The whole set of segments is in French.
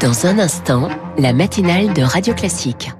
Dans un instant, la matinale de Radio Classique.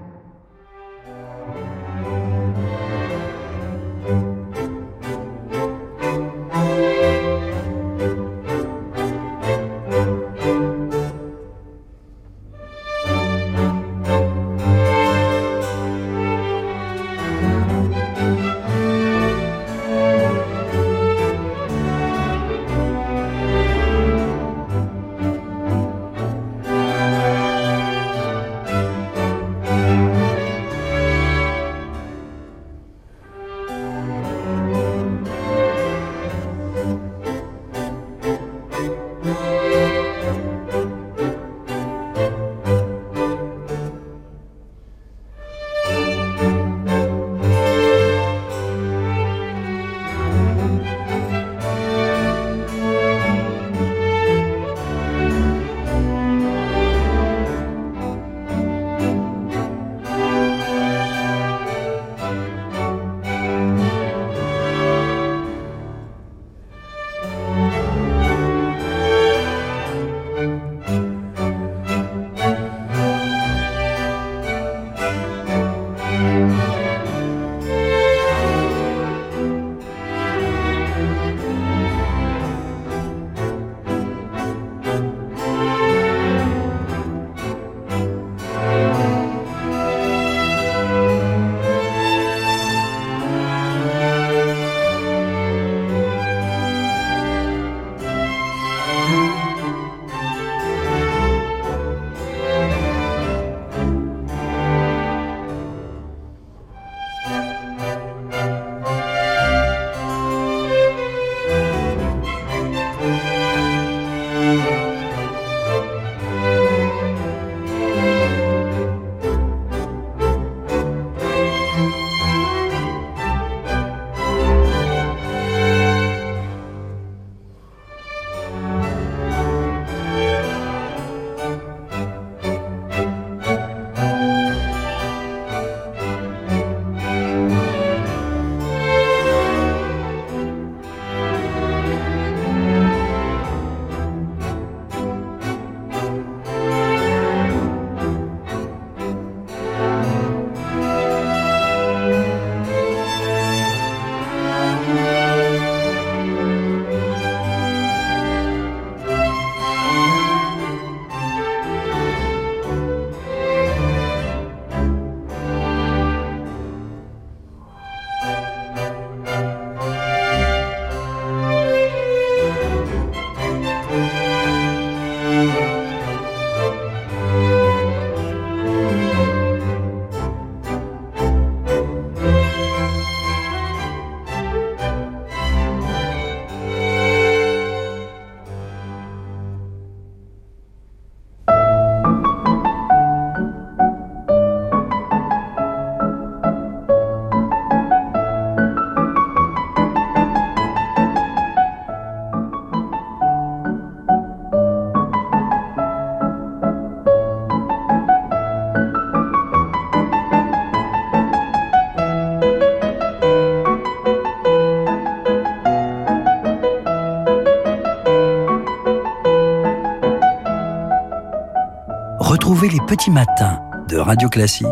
Les petits matins de Radio Classique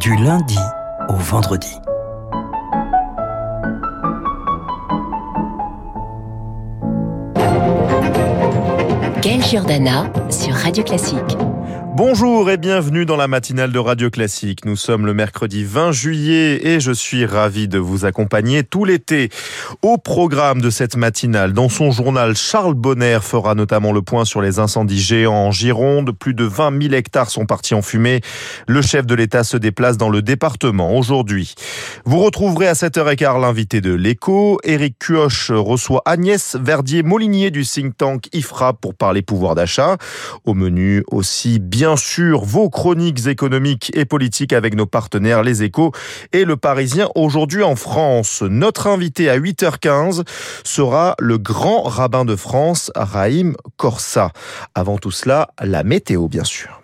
du lundi au vendredi. Gaël Giordana sur Radio Classique. Bonjour et bienvenue dans la matinale de Radio Classique. Nous sommes le mercredi 20 juillet et je suis ravi de vous accompagner tout l'été. Au programme de cette matinale, dans son journal, Charles Bonner fera notamment le point sur les incendies géants en Gironde. Plus de 20 000 hectares sont partis en fumée. Le chef de l'État se déplace dans le département aujourd'hui. Vous retrouverez à 7h15 l'invité de l'écho. Éric Cuoche reçoit Agnès Verdier-Molinier du think tank IFRA pour parler pouvoir d'achat. Au menu aussi bien sûr vos chroniques économiques et politiques avec nos partenaires Les Échos et Le Parisien aujourd'hui en France. Notre invité à 8h15 sera le grand rabbin de France, Raïm Corsa. Avant tout cela, la météo bien sûr.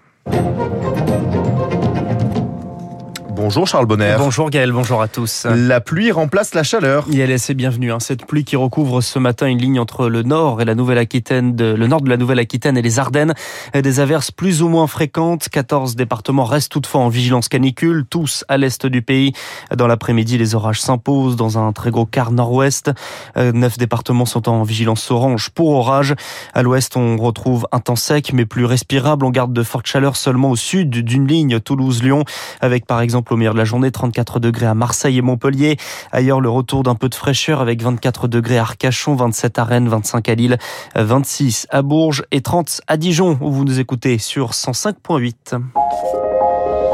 Bonjour Charles Bonner. Bonjour Gaël, bonjour à tous. La pluie remplace la chaleur. ILS est bienvenue. Hein. Cette pluie qui recouvre ce matin une ligne entre le nord et la Nouvelle-Aquitaine, le nord de la Nouvelle-Aquitaine et les Ardennes. Des averses plus ou moins fréquentes. 14 départements restent toutefois en vigilance canicule, tous à l'est du pays. Dans l'après-midi, les orages s'imposent dans un très gros quart nord-ouest. Euh, neuf départements sont en vigilance orange pour orage. À l'ouest, on retrouve un temps sec mais plus respirable. On garde de fortes chaleurs seulement au sud d'une ligne Toulouse-Lyon avec par exemple au milieu de la journée, 34 degrés à Marseille et Montpellier. Ailleurs, le retour d'un peu de fraîcheur avec 24 degrés à Arcachon, 27 à Rennes, 25 à Lille, 26 à Bourges et 30 à Dijon où vous nous écoutez sur 105.8.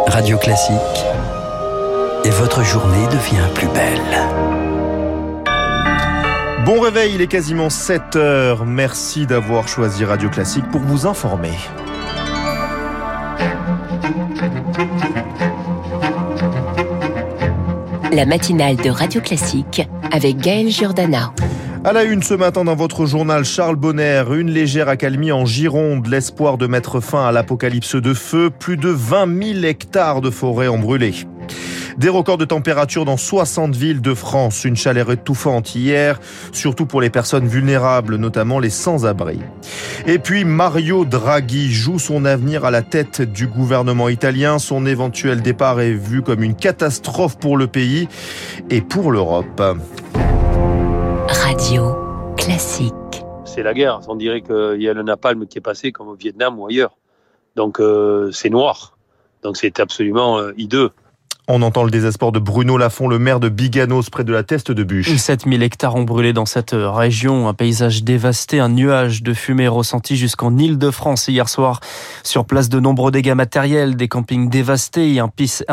Radio Classique. Et votre journée devient plus belle. Bon réveil, il est quasiment 7 heures. Merci d'avoir choisi Radio Classique pour vous informer. La matinale de Radio Classique avec Gaël Giordana. À la une ce matin dans votre journal, Charles Bonner, une légère accalmie en Gironde, l'espoir de mettre fin à l'apocalypse de feu, plus de 20 000 hectares de forêt ont brûlé. Des records de température dans 60 villes de France. Une chaleur étouffante hier, surtout pour les personnes vulnérables, notamment les sans-abri. Et puis Mario Draghi joue son avenir à la tête du gouvernement italien. Son éventuel départ est vu comme une catastrophe pour le pays et pour l'Europe. Radio classique. C'est la guerre. On dirait qu'il y a le napalm qui est passé comme au Vietnam ou ailleurs. Donc euh, c'est noir. Donc c'est absolument euh, hideux. On entend le désespoir de Bruno Lafont, le maire de Biganos, près de la Teste de Bûche. 7000 hectares ont brûlé dans cette région, un paysage dévasté, un nuage de fumée ressenti jusqu'en Île-de-France hier soir. Sur place, de nombreux dégâts matériels, des campings dévastés et un,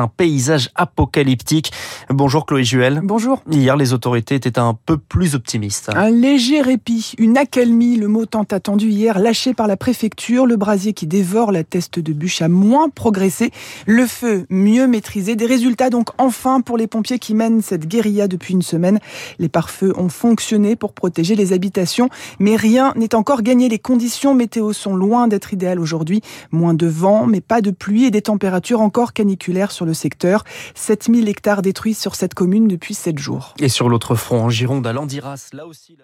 paysage apocalyptique. Bonjour Chloé Juel. Bonjour. Hier, les autorités étaient un peu plus optimistes. Un léger répit, une accalmie, le mot tant attendu hier, lâché par la préfecture. Le brasier qui dévore la Teste de Bûche a moins progressé. Le feu mieux maîtrisé. Des Résultat donc enfin pour les pompiers qui mènent cette guérilla depuis une semaine. Les pare-feux ont fonctionné pour protéger les habitations, mais rien n'est encore gagné. Les conditions météo sont loin d'être idéales aujourd'hui. Moins de vent, mais pas de pluie et des températures encore caniculaires sur le secteur. 7000 hectares détruits sur cette commune depuis 7 jours. Et sur l'autre front, en Gironde, à Landiras, là aussi...